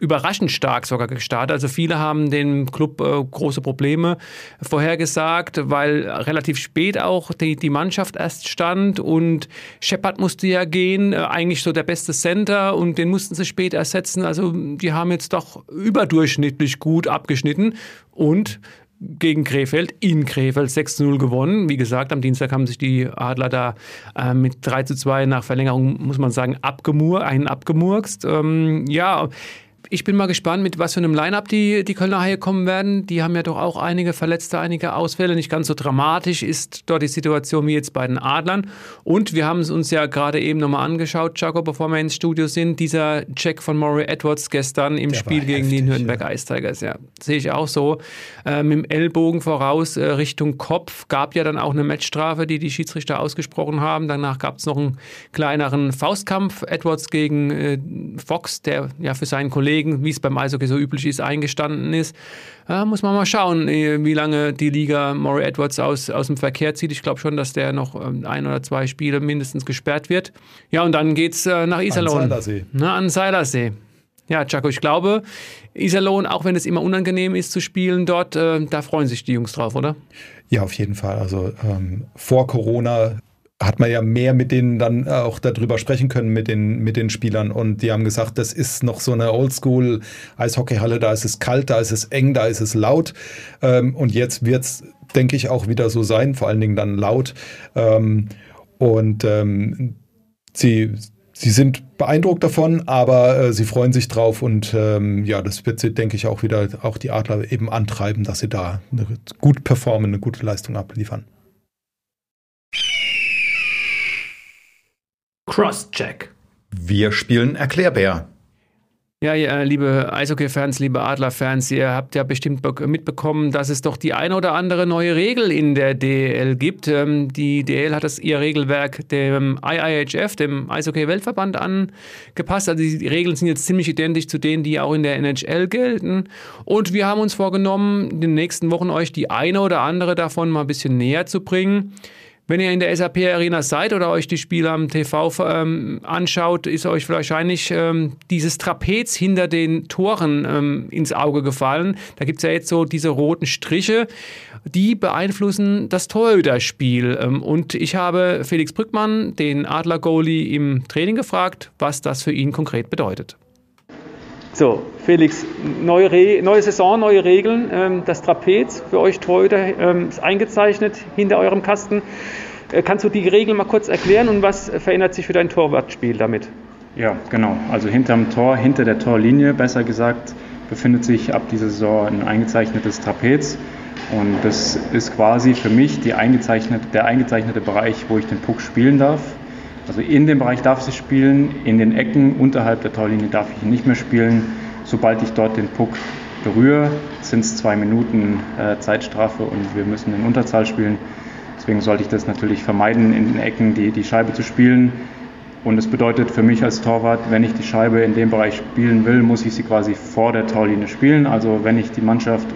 überraschend stark sogar gestartet. Also viele haben dem Club äh, große Probleme vorhergesagt, weil relativ spät auch die, die Mannschaft erst stand und Shepard musste ja gehen, äh, eigentlich so der beste Center und den mussten sie spät ersetzen. Also die haben jetzt doch überdurchschnittlich gut abgeschnitten und gegen Krefeld in Krefeld 6-0 gewonnen. Wie gesagt, am Dienstag haben sich die Adler da äh, mit 3 2 nach Verlängerung, muss man sagen, abgemur einen abgemurkst. Ähm, ja, ich bin mal gespannt, mit was für einem Line-Up die, die Kölner Haie kommen werden. Die haben ja doch auch einige Verletzte, einige Ausfälle. Nicht ganz so dramatisch ist dort die Situation wie jetzt bei den Adlern. Und wir haben es uns ja gerade eben nochmal angeschaut, Chaco, bevor wir ins Studio sind. Dieser Check von Maury Edwards gestern im Der Spiel gegen heftig, die Nürnberg ja. Ice Tigers. Ja, sehe ich auch so. Äh, mit dem Ellbogen voraus äh, Richtung Kopf. Gab ja dann auch eine Matchstrafe, die die Schiedsrichter ausgesprochen haben. Danach gab es noch einen kleineren Faustkampf. Edwards gegen äh, Fox, der ja für seinen Kollegen Kollegen, wie es beim Eishockey so üblich ist, eingestanden ist. Ja, muss man mal schauen, äh, wie lange die Liga Maury Edwards aus, aus dem Verkehr zieht. Ich glaube schon, dass der noch ähm, ein oder zwei Spiele mindestens gesperrt wird. Ja, und dann geht es äh, nach Iserlohn. An Seilersee. Na, an Seilersee. Ja, Chaco, ich glaube, Iserlohn, auch wenn es immer unangenehm ist zu spielen dort, äh, da freuen sich die Jungs drauf, oder? Ja, auf jeden Fall. Also ähm, vor Corona hat man ja mehr mit denen dann auch darüber sprechen können, mit den, mit den Spielern. Und die haben gesagt, das ist noch so eine Oldschool-Eishockeyhalle, da ist es kalt, da ist es eng, da ist es laut. Ähm, und jetzt wird es, denke ich, auch wieder so sein, vor allen Dingen dann laut. Ähm, und ähm, sie, sie sind beeindruckt davon, aber äh, sie freuen sich drauf und ähm, ja, das wird sie, denke ich, auch wieder, auch die Adler eben antreiben, dass sie da eine gut performen, eine gute Leistung abliefern. Crosscheck. Wir spielen Erklärbär. Ja, ja, liebe Eishockey-Fans, liebe Adler-Fans, ihr habt ja bestimmt mitbekommen, dass es doch die eine oder andere neue Regel in der DL gibt. Ähm, die DL hat das ihr Regelwerk dem IIHF, dem Eishockey-Weltverband, angepasst. Also die Regeln sind jetzt ziemlich identisch zu denen, die auch in der NHL gelten. Und wir haben uns vorgenommen, in den nächsten Wochen euch die eine oder andere davon mal ein bisschen näher zu bringen. Wenn ihr in der SAP Arena seid oder euch die Spiele am TV ähm, anschaut, ist euch wahrscheinlich ähm, dieses Trapez hinter den Toren ähm, ins Auge gefallen. Da gibt es ja jetzt so diese roten Striche, die beeinflussen das Torhüterspiel. Ähm, und ich habe Felix Brückmann, den Adler-Goalie, im Training gefragt, was das für ihn konkret bedeutet. So, Felix, neue, Re neue Saison, neue Regeln. Ähm, das Trapez für euch Torhüter ähm, ist eingezeichnet hinter eurem Kasten. Äh, kannst du die Regeln mal kurz erklären und was verändert sich für dein Torwartspiel damit? Ja, genau. Also hinterm Tor, hinter der Torlinie, besser gesagt, befindet sich ab dieser Saison ein eingezeichnetes Trapez. Und das ist quasi für mich eingezeichnete, der eingezeichnete Bereich, wo ich den Puck spielen darf. Also in dem Bereich darf ich spielen, in den Ecken unterhalb der Torlinie darf ich nicht mehr spielen. Sobald ich dort den Puck berühre, sind es zwei Minuten äh, Zeitstrafe und wir müssen in Unterzahl spielen. Deswegen sollte ich das natürlich vermeiden, in den Ecken die, die Scheibe zu spielen. Und das bedeutet für mich als Torwart, wenn ich die Scheibe in dem Bereich spielen will, muss ich sie quasi vor der Torlinie spielen. Also wenn ich die Mannschaft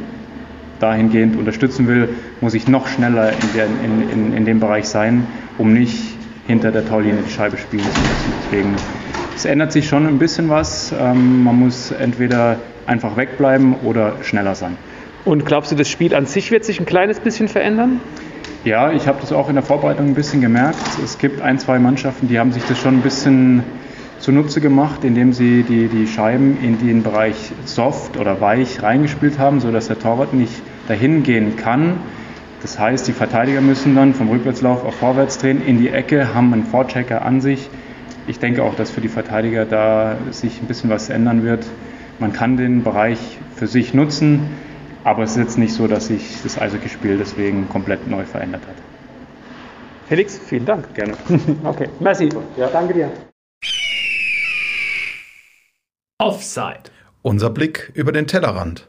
dahingehend unterstützen will, muss ich noch schneller in, der, in, in, in dem Bereich sein, um nicht hinter der Torlinie die Scheibe spielen zu müssen. Deswegen, es ändert sich schon ein bisschen was. Ähm, man muss entweder einfach wegbleiben oder schneller sein. Und glaubst du, das Spiel an sich wird sich ein kleines bisschen verändern? Ja, ich habe das auch in der Vorbereitung ein bisschen gemerkt. Es gibt ein, zwei Mannschaften, die haben sich das schon ein bisschen zunutze gemacht, indem sie die, die Scheiben in den Bereich soft oder weich reingespielt haben, sodass der Torwart nicht dahin gehen kann. Das heißt, die Verteidiger müssen dann vom Rückwärtslauf auf Vorwärts drehen, in die Ecke, haben einen Vorchecker an sich. Ich denke auch, dass für die Verteidiger da sich ein bisschen was ändern wird. Man kann den Bereich für sich nutzen aber es ist jetzt nicht so, dass sich das Eishockey-Spiel deswegen komplett neu verändert hat. Felix, vielen Dank. Gerne. okay, merci. Ja, danke dir. Offside. Unser Blick über den Tellerrand.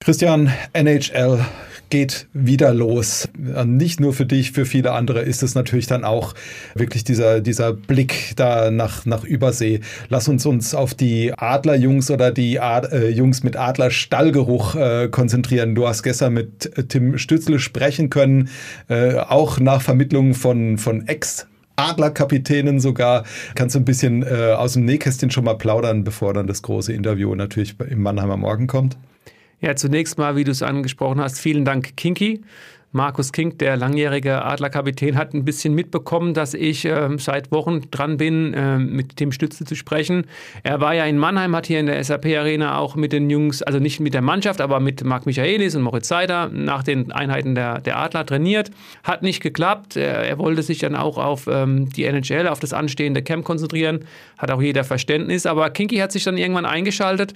Christian, NHL geht wieder los. Nicht nur für dich, für viele andere ist es natürlich dann auch wirklich dieser, dieser Blick da nach, nach Übersee. Lass uns uns auf die Adlerjungs oder die Ad, äh, Jungs mit Adlerstallgeruch äh, konzentrieren. Du hast gestern mit Tim Stützle sprechen können, äh, auch nach Vermittlung von, von Ex- Adlerkapitänen sogar. Kannst du ein bisschen äh, aus dem Nähkästchen schon mal plaudern, bevor dann das große Interview natürlich im Mannheimer Morgen kommt? Ja, zunächst mal, wie du es angesprochen hast, vielen Dank, Kinky. Markus Kink, der langjährige Adlerkapitän, hat ein bisschen mitbekommen, dass ich äh, seit Wochen dran bin, äh, mit Tim Stützel zu sprechen. Er war ja in Mannheim, hat hier in der SAP-Arena auch mit den Jungs, also nicht mit der Mannschaft, aber mit Marc Michaelis und Moritz Seider nach den Einheiten der, der Adler trainiert. Hat nicht geklappt. Er, er wollte sich dann auch auf ähm, die NHL, auf das anstehende Camp konzentrieren. Hat auch jeder Verständnis. Aber Kinky hat sich dann irgendwann eingeschaltet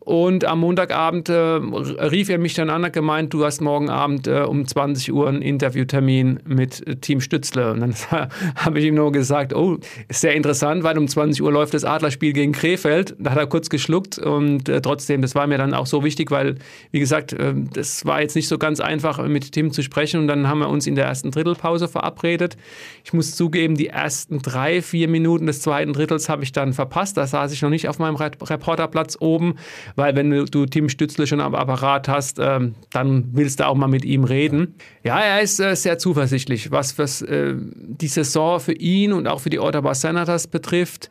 und am Montagabend äh, rief er mich dann an, hat gemeint, du hast morgen Abend äh, um 20 Uhr einen Interviewtermin mit äh, Team Stützle. Und dann habe ich ihm nur gesagt, oh, ist sehr interessant, weil um 20 Uhr läuft das Adlerspiel gegen Krefeld. Da hat er kurz geschluckt und äh, trotzdem, das war mir dann auch so wichtig, weil, wie gesagt, äh, das war jetzt nicht so ganz einfach, mit Tim zu sprechen. Und dann haben wir uns in der ersten Drittelpause verabredet. Ich muss zugeben, die ersten drei, vier Minuten des zweiten Drittels habe ich dann verpasst. Da saß ich noch nicht auf meinem Reporterplatz oben weil wenn du, Tim Stützle schon am Apparat hast, ähm, dann willst du auch mal mit ihm reden. Ja, er ist äh, sehr zuversichtlich, was, was äh, die Saison für ihn und auch für die Ottawa Senators betrifft.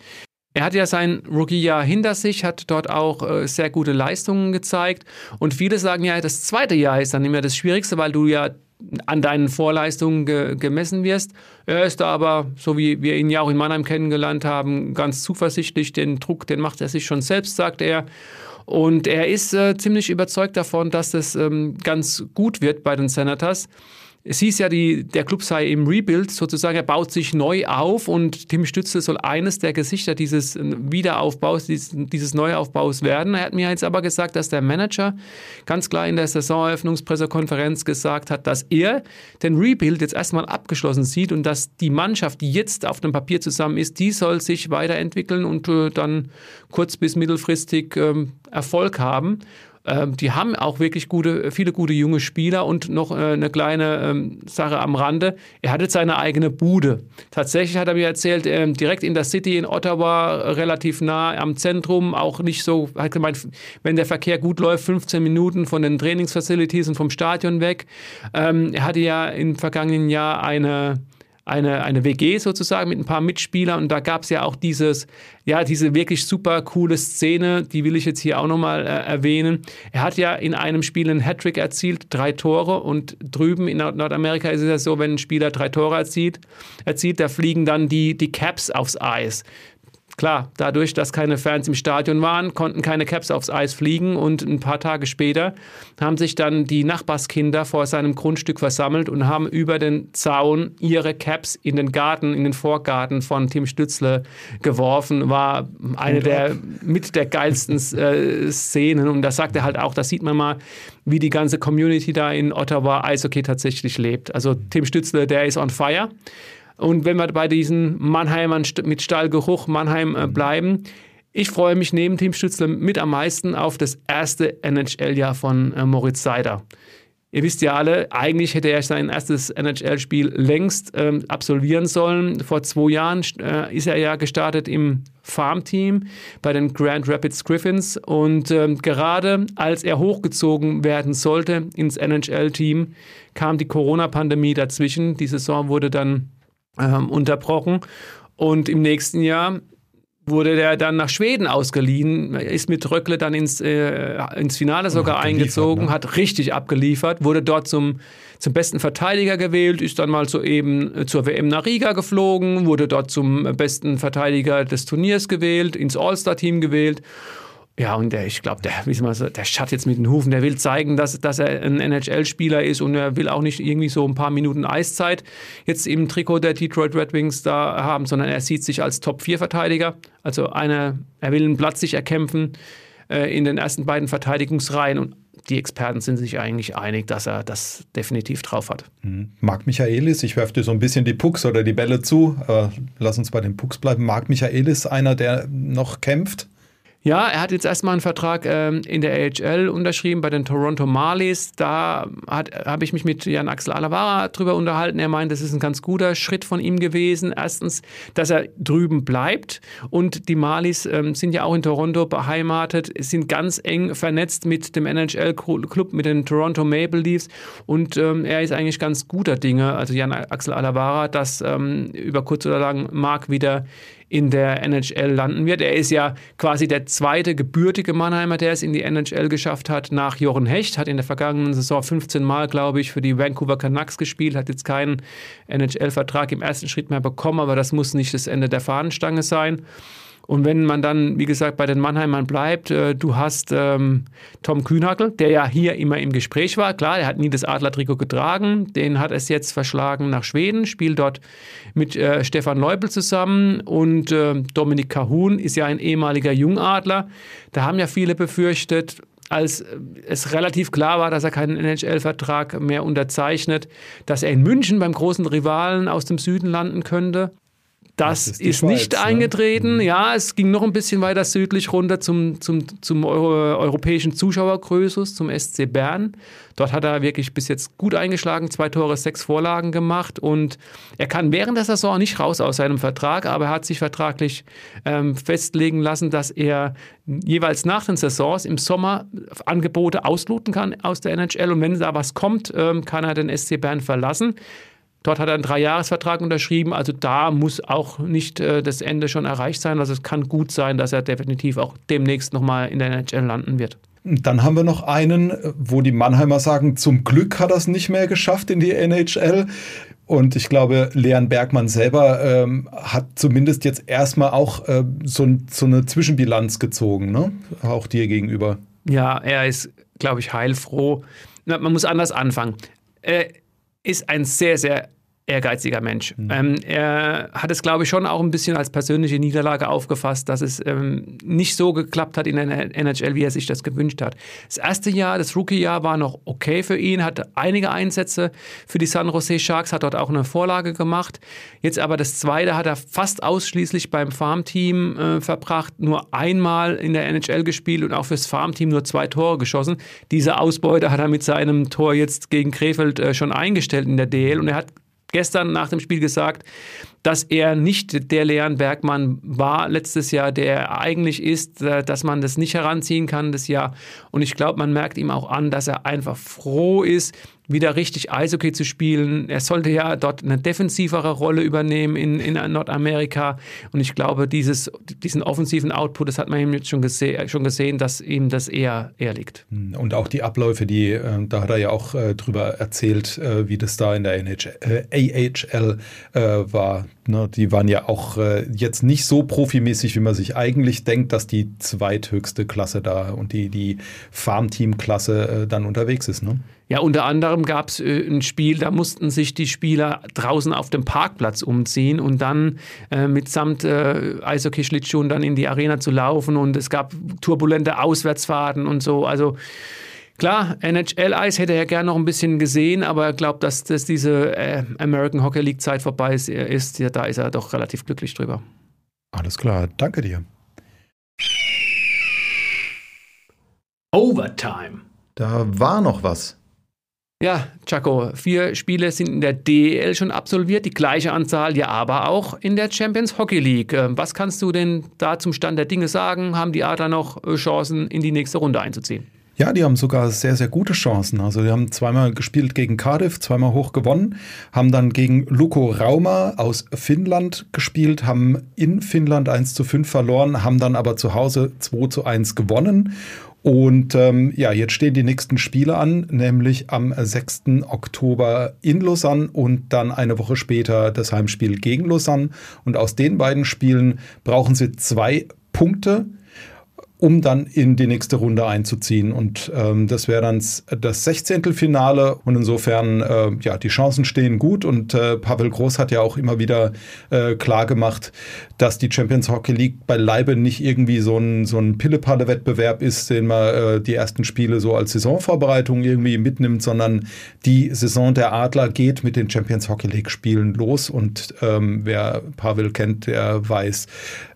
Er hat ja sein Rookie-Jahr hinter sich, hat dort auch äh, sehr gute Leistungen gezeigt. Und viele sagen ja, das zweite Jahr ist dann immer das Schwierigste, weil du ja an deinen Vorleistungen ge gemessen wirst. Er ist da aber, so wie wir ihn ja auch in Mannheim kennengelernt haben, ganz zuversichtlich. Den Druck, den macht er sich schon selbst, sagt er. Und er ist äh, ziemlich überzeugt davon, dass das ähm, ganz gut wird bei den Senators. Es hieß ja, die, der Club sei im Rebuild, sozusagen, er baut sich neu auf und Tim Stütze soll eines der Gesichter dieses Wiederaufbaus, dieses, dieses Neuaufbaus werden. Er hat mir jetzt aber gesagt, dass der Manager ganz klar in der Saisoneröffnungspressekonferenz gesagt hat, dass er den Rebuild jetzt erstmal abgeschlossen sieht und dass die Mannschaft, die jetzt auf dem Papier zusammen ist, die soll sich weiterentwickeln und äh, dann kurz- bis mittelfristig ähm, Erfolg haben. Ähm, die haben auch wirklich gute, viele gute junge Spieler und noch äh, eine kleine ähm, Sache am Rande. Er hat jetzt seine eigene Bude. Tatsächlich hat er mir erzählt, ähm, direkt in der City in Ottawa, relativ nah am Zentrum, auch nicht so, hat gemeint, wenn der Verkehr gut läuft, 15 Minuten von den Trainingsfacilities und vom Stadion weg. er hatte ja im vergangenen Jahr eine eine, eine WG sozusagen mit ein paar Mitspielern und da gab es ja auch dieses, ja, diese wirklich super coole Szene, die will ich jetzt hier auch nochmal äh, erwähnen. Er hat ja in einem Spiel einen Hattrick erzielt, drei Tore und drüben in Nordamerika ist es ja so, wenn ein Spieler drei Tore erzielt, erzielt da fliegen dann die, die Caps aufs Eis. Klar, dadurch, dass keine Fans im Stadion waren, konnten keine Caps aufs Eis fliegen und ein paar Tage später haben sich dann die Nachbarskinder vor seinem Grundstück versammelt und haben über den Zaun ihre Caps in den Garten, in den Vorgarten von Tim Stützle geworfen. War eine der mit der geilsten äh, Szenen und da sagt er halt auch, da sieht man mal, wie die ganze Community da in Ottawa Eishockey tatsächlich lebt. Also Tim Stützle, der ist on fire. Und wenn wir bei diesen Mannheimern mit Stallgeruch Mannheim äh, bleiben, ich freue mich neben Team Stützle mit am meisten auf das erste NHL-Jahr von äh, Moritz Seider. Ihr wisst ja alle, eigentlich hätte er sein erstes NHL-Spiel längst ähm, absolvieren sollen. Vor zwei Jahren äh, ist er ja gestartet im Farmteam bei den Grand Rapids Griffins und ähm, gerade als er hochgezogen werden sollte ins NHL-Team, kam die Corona-Pandemie dazwischen. Die Saison wurde dann ähm, unterbrochen und im nächsten Jahr wurde der dann nach Schweden ausgeliehen, ist mit Röckle dann ins, äh, ins Finale sogar eingezogen, ne? hat richtig abgeliefert, wurde dort zum, zum besten Verteidiger gewählt, ist dann mal so eben äh, zur WM nach Riga geflogen, wurde dort zum besten Verteidiger des Turniers gewählt, ins All-Star-Team gewählt ja, und der, ich glaube, der, wie der schatt jetzt mit den Hufen, der will zeigen, dass, dass er ein NHL-Spieler ist und er will auch nicht irgendwie so ein paar Minuten Eiszeit jetzt im Trikot der Detroit Red Wings da haben, sondern er sieht sich als Top-4-Verteidiger. Also einer, er will einen Platz sich erkämpfen äh, in den ersten beiden Verteidigungsreihen und die Experten sind sich eigentlich einig, dass er das definitiv drauf hat. Mhm. Marc Michaelis, ich werfe dir so ein bisschen die Pucks oder die Bälle zu, äh, lass uns bei den Pucks bleiben. Marc Michaelis, einer, der noch kämpft? Ja, er hat jetzt erstmal einen Vertrag ähm, in der AHL unterschrieben bei den Toronto Marlies. Da habe ich mich mit Jan Axel Alavara drüber unterhalten. Er meint, das ist ein ganz guter Schritt von ihm gewesen. Erstens, dass er drüben bleibt und die Marlies ähm, sind ja auch in Toronto beheimatet, sind ganz eng vernetzt mit dem NHL-Club, mit den Toronto Maple Leafs und ähm, er ist eigentlich ganz guter Dinge, also Jan Axel Alavara, dass ähm, über kurz oder lang Mark wieder in der NHL landen wird. Er ist ja quasi der zweite gebürtige Mannheimer, der es in die NHL geschafft hat, nach Jochen Hecht, hat in der vergangenen Saison 15 Mal, glaube ich, für die Vancouver Canucks gespielt, hat jetzt keinen NHL-Vertrag im ersten Schritt mehr bekommen, aber das muss nicht das Ende der Fahnenstange sein. Und wenn man dann, wie gesagt, bei den Mannheimern bleibt, äh, du hast ähm, Tom Kühnhackel, der ja hier immer im Gespräch war. Klar, er hat nie das Adlertrikot getragen. Den hat es jetzt verschlagen nach Schweden, spielt dort mit äh, Stefan Leubel zusammen. Und äh, Dominik Kahun ist ja ein ehemaliger Jungadler. Da haben ja viele befürchtet, als es relativ klar war, dass er keinen NHL-Vertrag mehr unterzeichnet, dass er in München beim großen Rivalen aus dem Süden landen könnte. Das, das ist, ist Schweiz, nicht ne? eingetreten. Ne? Ja, es ging noch ein bisschen weiter südlich runter zum, zum, zum Euro, europäischen Zuschauergrößus, zum SC Bern. Dort hat er wirklich bis jetzt gut eingeschlagen, zwei Tore, sechs Vorlagen gemacht und er kann während der Saison nicht raus aus seinem Vertrag, aber er hat sich vertraglich ähm, festlegen lassen, dass er jeweils nach den Saisons im Sommer Angebote ausloten kann aus der NHL und wenn da was kommt, ähm, kann er den SC Bern verlassen. Dort hat er einen Dreijahresvertrag unterschrieben. Also da muss auch nicht äh, das Ende schon erreicht sein. Also es kann gut sein, dass er definitiv auch demnächst nochmal in der NHL landen wird. Dann haben wir noch einen, wo die Mannheimer sagen, zum Glück hat er es nicht mehr geschafft in die NHL. Und ich glaube, Leon Bergmann selber ähm, hat zumindest jetzt erstmal auch äh, so, so, eine Zwischenbilanz gezogen, ne? auch dir gegenüber. Ja, er ist, glaube ich, heilfroh. Na, man muss anders anfangen. Er ist ein sehr, sehr ehrgeiziger Mensch. Mhm. Ähm, er hat es, glaube ich, schon auch ein bisschen als persönliche Niederlage aufgefasst, dass es ähm, nicht so geklappt hat in der NHL, wie er sich das gewünscht hat. Das erste Jahr, das Rookie-Jahr, war noch okay für ihn, hatte einige Einsätze für die San Jose Sharks, hat dort auch eine Vorlage gemacht. Jetzt aber das zweite hat er fast ausschließlich beim Farmteam äh, verbracht, nur einmal in der NHL gespielt und auch fürs Farmteam nur zwei Tore geschossen. Diese Ausbeute hat er mit seinem Tor jetzt gegen Krefeld äh, schon eingestellt in der DL und er hat gestern nach dem Spiel gesagt, dass er nicht der Leon Bergmann war letztes Jahr, der er eigentlich ist, äh, dass man das nicht heranziehen kann das Jahr. Und ich glaube, man merkt ihm auch an, dass er einfach froh ist, wieder richtig Eishockey zu spielen. Er sollte ja dort eine defensivere Rolle übernehmen in, in Nordamerika. Und ich glaube, dieses, diesen offensiven Output, das hat man ihm jetzt schon, gese schon gesehen, dass ihm das eher, eher liegt. Und auch die Abläufe, die, äh, da hat er ja auch äh, drüber erzählt, äh, wie das da in der NHL, äh, AHL äh, war. Ne, die waren ja auch äh, jetzt nicht so profimäßig, wie man sich eigentlich denkt, dass die zweithöchste Klasse da und die, die Farmteam-Klasse dann unterwegs ist. Ne? Ja, unter anderem gab es äh, ein Spiel, da mussten sich die Spieler draußen auf dem Parkplatz umziehen und dann äh, mitsamt äh, Eishockey-Schlittschuhen dann in die Arena zu laufen und es gab turbulente Auswärtsfahrten und so. Also klar, NHL-Eis hätte er gerne noch ein bisschen gesehen, aber er glaubt, dass, dass diese äh, American Hockey League-Zeit vorbei ist, ist. Ja, da ist er doch relativ glücklich drüber. Alles klar, danke dir. Overtime. Da war noch was. Ja, Chaco, vier Spiele sind in der DEL schon absolviert, die gleiche Anzahl ja aber auch in der Champions Hockey League. Ähm, was kannst du denn da zum Stand der Dinge sagen? Haben die Adler noch äh, Chancen, in die nächste Runde einzuziehen? Ja, die haben sogar sehr, sehr gute Chancen. Also die haben zweimal gespielt gegen Cardiff, zweimal hoch gewonnen, haben dann gegen Luko Rauma aus Finnland gespielt, haben in Finnland 1 zu 5 verloren, haben dann aber zu Hause 2 zu 1 gewonnen und ähm, ja, jetzt stehen die nächsten Spiele an, nämlich am 6. Oktober in Lausanne und dann eine Woche später das Heimspiel gegen Lausanne. Und aus den beiden Spielen brauchen sie zwei Punkte um dann in die nächste Runde einzuziehen. Und ähm, das wäre dann das 16. Finale. Und insofern, äh, ja, die Chancen stehen gut. Und äh, Pavel Groß hat ja auch immer wieder äh, klar gemacht, dass die Champions Hockey League beileibe nicht irgendwie so ein, so ein Pille-Palle-Wettbewerb ist, den man äh, die ersten Spiele so als Saisonvorbereitung irgendwie mitnimmt, sondern die Saison der Adler geht mit den Champions Hockey League Spielen los. Und ähm, wer Pavel kennt, der weiß,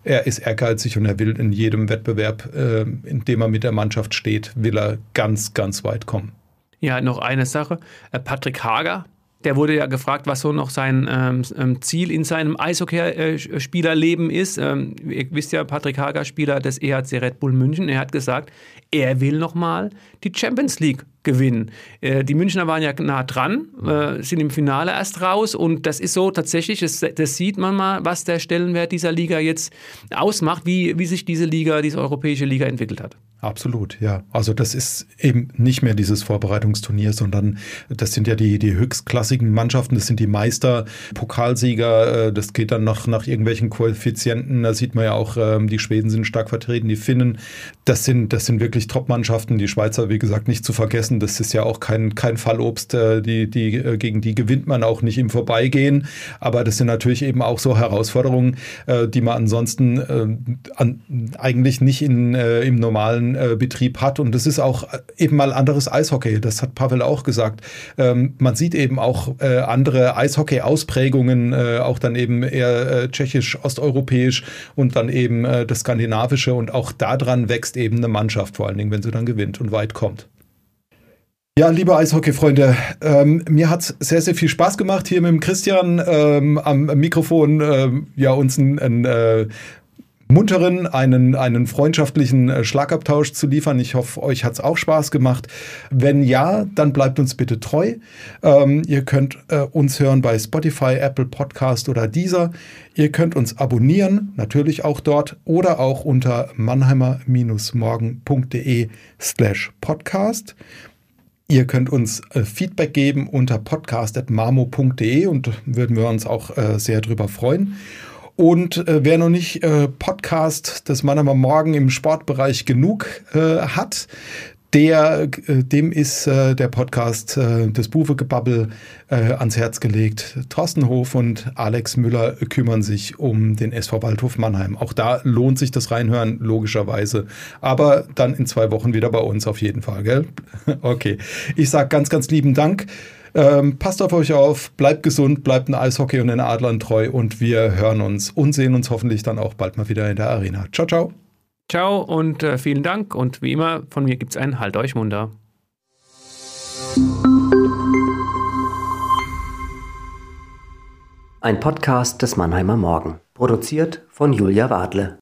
er ist ehrgeizig und er will in jedem Wettbewerb äh, in dem er mit der Mannschaft steht, will er ganz, ganz weit kommen. Ja, noch eine Sache. Äh, Patrick Hager, der wurde ja gefragt, was so noch sein ähm, ähm Ziel in seinem Eishockeyspielerleben ist. Ähm, ihr wisst ja, Patrick Hager, Spieler des EHC Red Bull München, er hat gesagt, er will nochmal die Champions League gewinnen. Äh, die Münchner waren ja nah dran, äh, sind im Finale erst raus und das ist so tatsächlich, das, das, sieht man mal, was der Stellenwert dieser Liga jetzt ausmacht, wie, wie sich diese Liga, diese europäische Liga entwickelt hat. Absolut, ja. Also das ist eben nicht mehr dieses Vorbereitungsturnier, sondern das sind ja die, die höchstklassigen Mannschaften, das sind die Meister, Pokalsieger, äh, das geht dann noch nach irgendwelchen Koeffizienten, da sieht man ja auch, ähm, die Schweden sind stark vertreten, die Finnen, das sind, das sind wirklich Top-Mannschaften, die Schweizer, wie gesagt, nicht zu vergessen, das ist ja auch kein, kein Fallobst, äh, die, die, äh, gegen die gewinnt man auch nicht im Vorbeigehen, aber das sind natürlich eben auch so Herausforderungen, die man ansonsten an, eigentlich nicht in, im normalen äh, Betrieb hat. Und das ist auch äh, eben mal anderes Eishockey. Das hat Pavel auch gesagt. Ähm, man sieht eben auch äh, andere Eishockey-Ausprägungen, äh, auch dann eben eher äh, tschechisch, osteuropäisch und dann eben äh, das skandinavische. Und auch daran wächst eben eine Mannschaft, vor allen Dingen, wenn sie dann gewinnt und weit kommt. Ja, liebe Eishockey-Freunde, ähm, mir hat es sehr, sehr viel Spaß gemacht, hier mit dem Christian ähm, am Mikrofon ähm, ja, uns ein, ein äh, munteren, einen, einen freundschaftlichen äh, Schlagabtausch zu liefern. Ich hoffe, euch hat es auch Spaß gemacht. Wenn ja, dann bleibt uns bitte treu. Ähm, ihr könnt äh, uns hören bei Spotify, Apple Podcast oder Deezer. Ihr könnt uns abonnieren, natürlich auch dort oder auch unter mannheimer-morgen.de slash podcast. Ihr könnt uns äh, Feedback geben unter podcast.marmo.de und würden wir uns auch äh, sehr drüber freuen. Und äh, wer noch nicht äh, Podcast des Mann am Morgen im Sportbereich genug äh, hat, der, äh, dem ist äh, der Podcast äh, des Buwegebabbel ans Herz gelegt. Thorsten Hof und Alex Müller kümmern sich um den SV Waldhof Mannheim. Auch da lohnt sich das Reinhören, logischerweise. Aber dann in zwei Wochen wieder bei uns auf jeden Fall, gell? okay. Ich sage ganz, ganz lieben Dank. Ähm, passt auf euch auf, bleibt gesund, bleibt ein Eishockey und den Adlern treu und wir hören uns und sehen uns hoffentlich dann auch bald mal wieder in der Arena. Ciao, ciao. Ciao und äh, vielen Dank und wie immer von mir gibt es ein Halt euch munter. Ein Podcast des Mannheimer Morgen, produziert von Julia Wadle.